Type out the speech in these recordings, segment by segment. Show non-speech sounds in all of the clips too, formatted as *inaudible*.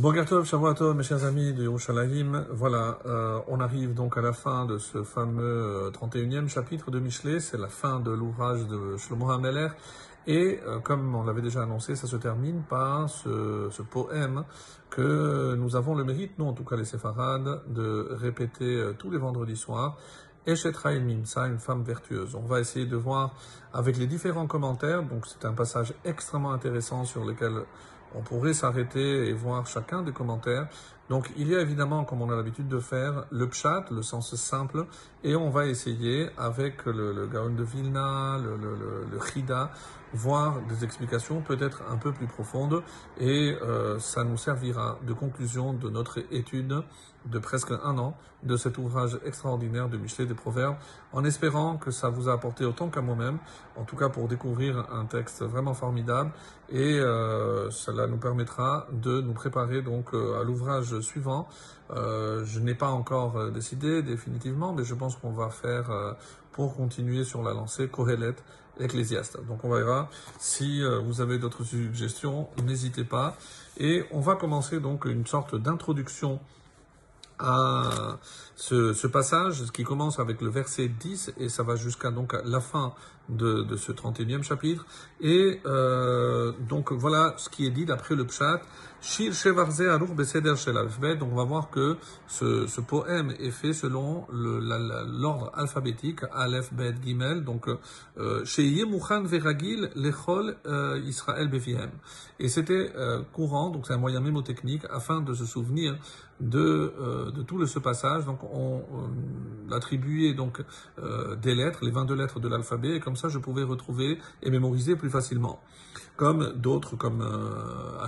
Bogartov, Shavuatov, mes chers amis de Yerushalayim. Voilà, euh, on arrive donc à la fin de ce fameux 31e chapitre de Michelet. C'est la fin de l'ouvrage de Shlomo HaMeler. Et euh, comme on l'avait déjà annoncé, ça se termine par ce, poème que nous avons le mérite, nous en tout cas les séfarades, de répéter euh, tous les vendredis soirs. Eshet Mimsa, une femme vertueuse. On va essayer de voir avec les différents commentaires. Donc c'est un passage extrêmement intéressant sur lequel on pourrait s'arrêter et voir chacun des commentaires. Donc il y a évidemment, comme on a l'habitude de faire, le pshat, le sens simple, et on va essayer avec le, le Gaon de Vilna, le, le, Chida, voir des explications peut-être un peu plus profondes, et euh, ça nous servira de conclusion de notre étude de presque un an de cet ouvrage extraordinaire de Michelet des Proverbes, en espérant que ça vous a apporté autant qu'à moi-même, en tout cas pour découvrir un texte vraiment formidable, et euh, cela nous permettra de nous préparer donc euh, à l'ouvrage suivant. Euh, je n'ai pas encore euh, décidé définitivement, mais je pense qu'on va faire, euh, pour continuer sur la lancée, Kohelet, Ecclésiaste. Donc on verra si vous avez d'autres suggestions, n'hésitez pas. Et on va commencer donc une sorte d'introduction à ce, ce, passage qui commence avec le verset 10 et ça va jusqu'à donc la fin de, de ce 31e chapitre. Et donc voilà ce qui est dit d'après le Pshat. Shir Beseder on va voir que ce, poème est fait selon l'ordre alphabétique Aleph Bet Gimel. Donc Sheye Mouchan Veragil Lechol euh, Israël Befihem. Et c'était euh, courant, donc c'est un moyen mémotechnique afin de se souvenir de, euh, de tout le, ce passage. Donc on, attribuait donc euh, des lettres, les 22 lettres de l'alphabet, et comme ça je pouvais retrouver et mémoriser plus facilement. Comme d'autres, comme euh,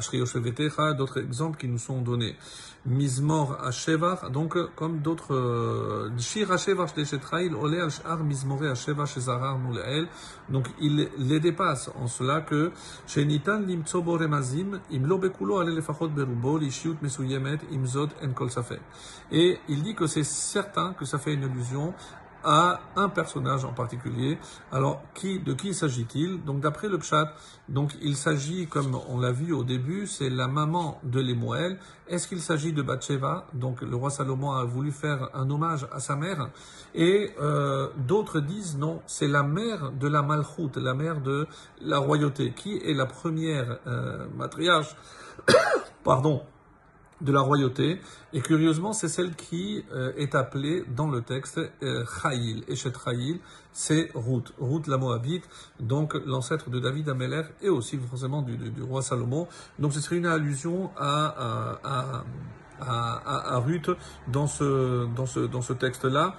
Oshevetecha, d'autres exemples qui nous sont donnés. Mizmor Ashevar, donc comme d'autres euh, Shir Ashevar Shdeshetrail, Ole Al-Shar Mizmore Ashevar Shezarar Muleel. Donc il les dépasse en cela que Shenitan Limtsobo Remazim, Imlo Bekulo Ale Lefachot Berubo, Lishiut Mesuyemet, Imzot En Kol Safek. Et il dit que c'est certain que ça fait une allusion à un personnage en particulier. Alors, qui, de qui s'agit-il? Donc, d'après le Pshat, donc il s'agit, comme on l'a vu au début, c'est la maman de Lemuel. Est-ce qu'il s'agit de Bathsheba? Donc, le roi Salomon a voulu faire un hommage à sa mère. Et euh, d'autres disent non, c'est la mère de la Malchoute, la mère de la royauté, qui est la première euh, matriarche. *coughs* Pardon de la royauté. Et curieusement, c'est celle qui euh, est appelée dans le texte euh, Chaïl. Eshet Chaïl, c'est Ruth. Ruth la Moabite, donc l'ancêtre de David Ameler et aussi forcément du, du, du, roi Salomon. Donc ce serait une allusion à, à, à, à Ruth dans ce, dans ce, dans ce texte-là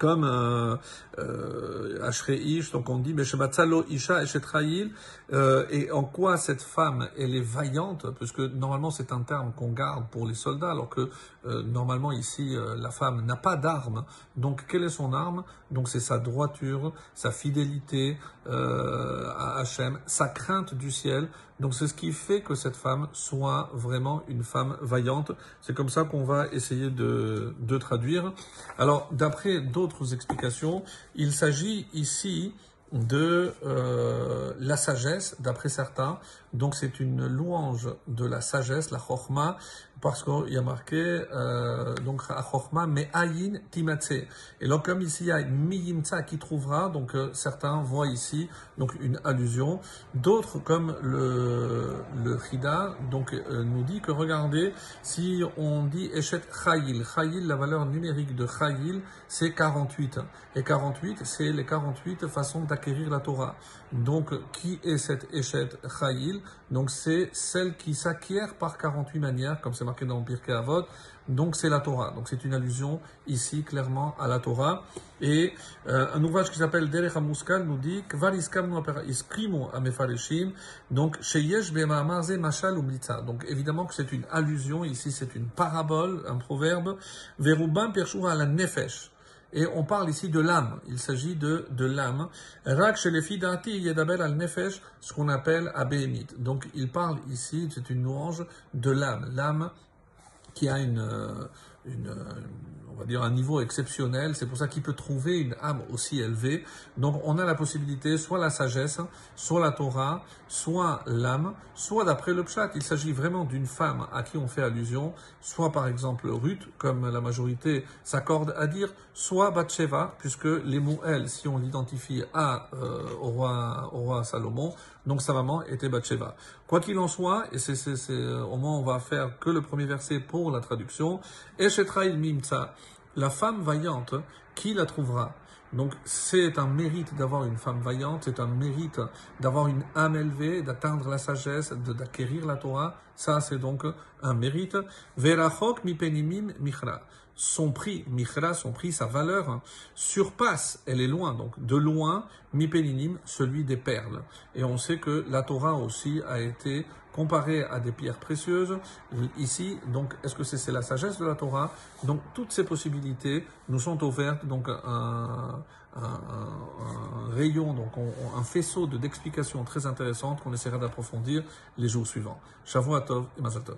comme euh, euh, Ish, donc on dit Meshebatzalo Isha Eshetraïl, euh, et en quoi cette femme, elle est vaillante, puisque normalement c'est un terme qu'on garde pour les soldats, alors que normalement ici la femme n'a pas d'arme. Donc quelle est son arme? Donc c'est sa droiture, sa fidélité à Hachem, sa crainte du ciel. Donc c'est ce qui fait que cette femme soit vraiment une femme vaillante. C'est comme ça qu'on va essayer de, de traduire. Alors d'après d'autres explications, il s'agit ici de euh, la sagesse, d'après certains. Donc c'est une louange de la sagesse, la chorma, parce qu'il y a marqué euh, donc chorma mais ayin timatse. Et donc comme ici il y a miyimtsa qui trouvera, donc euh, certains voient ici donc une allusion. D'autres comme le le Chida donc euh, nous dit que regardez si on dit Eshet Chayil, Chayil la valeur numérique de Chayil c'est 48 et 48 c'est les 48 façons d'acquérir la Torah. Donc qui est cette Eshet Chayil Donc c'est celle qui s'acquiert par 48 manières comme c'est marqué dans Pirkei Avot. Donc c'est la Torah. Donc c'est une allusion ici clairement à la Torah. Et euh, un ouvrage qui s'appelle Derech HaMuskal nous dit donc umlitza. Donc évidemment que c'est une allusion ici, c'est une parabole, un proverbe. Verubam pershura la nefesh. Et on parle ici de l'âme. Il s'agit de, de l'âme. Rak shelefidati yedabel al nefesh, ce qu'on appelle abéhémit. Donc il parle ici, c'est une louange de l'âme. L'âme qui a une, une, on va dire un niveau exceptionnel. C'est pour ça qu'il peut trouver une âme aussi élevée. Donc on a la possibilité, soit la sagesse, soit la Torah, soit l'âme, soit d'après le Pshat. Il s'agit vraiment d'une femme à qui on fait allusion, soit par exemple Ruth, comme la majorité s'accorde à dire, soit Bathsheba, puisque les mots elle, si on l'identifie à euh, au roi au roi Salomon, donc sa maman était Bathsheba. Quoi qu'il en soit, et c'est au moins on va faire que le premier verset pour la traduction, Eshetraïl Mimtsa, la femme vaillante, qui la trouvera? Donc c'est un mérite d'avoir une femme vaillante, c'est un mérite d'avoir une âme élevée, d'atteindre la sagesse, d'acquérir la Torah. Ça c'est donc un mérite. Verachok mi penimim michra. Son prix, michra, son prix, sa valeur surpasse, elle est loin, donc de loin, mi peninim, celui des perles. Et on sait que la Torah aussi a été comparée à des pierres précieuses. Ici, donc, est-ce que c'est la sagesse de la Torah? Donc, toutes ces possibilités nous sont ouvertes. Donc, un, rayon, donc un faisceau d'explications très intéressantes qu'on essaiera d'approfondir les jours suivants. Shavuot et Mazal Tov.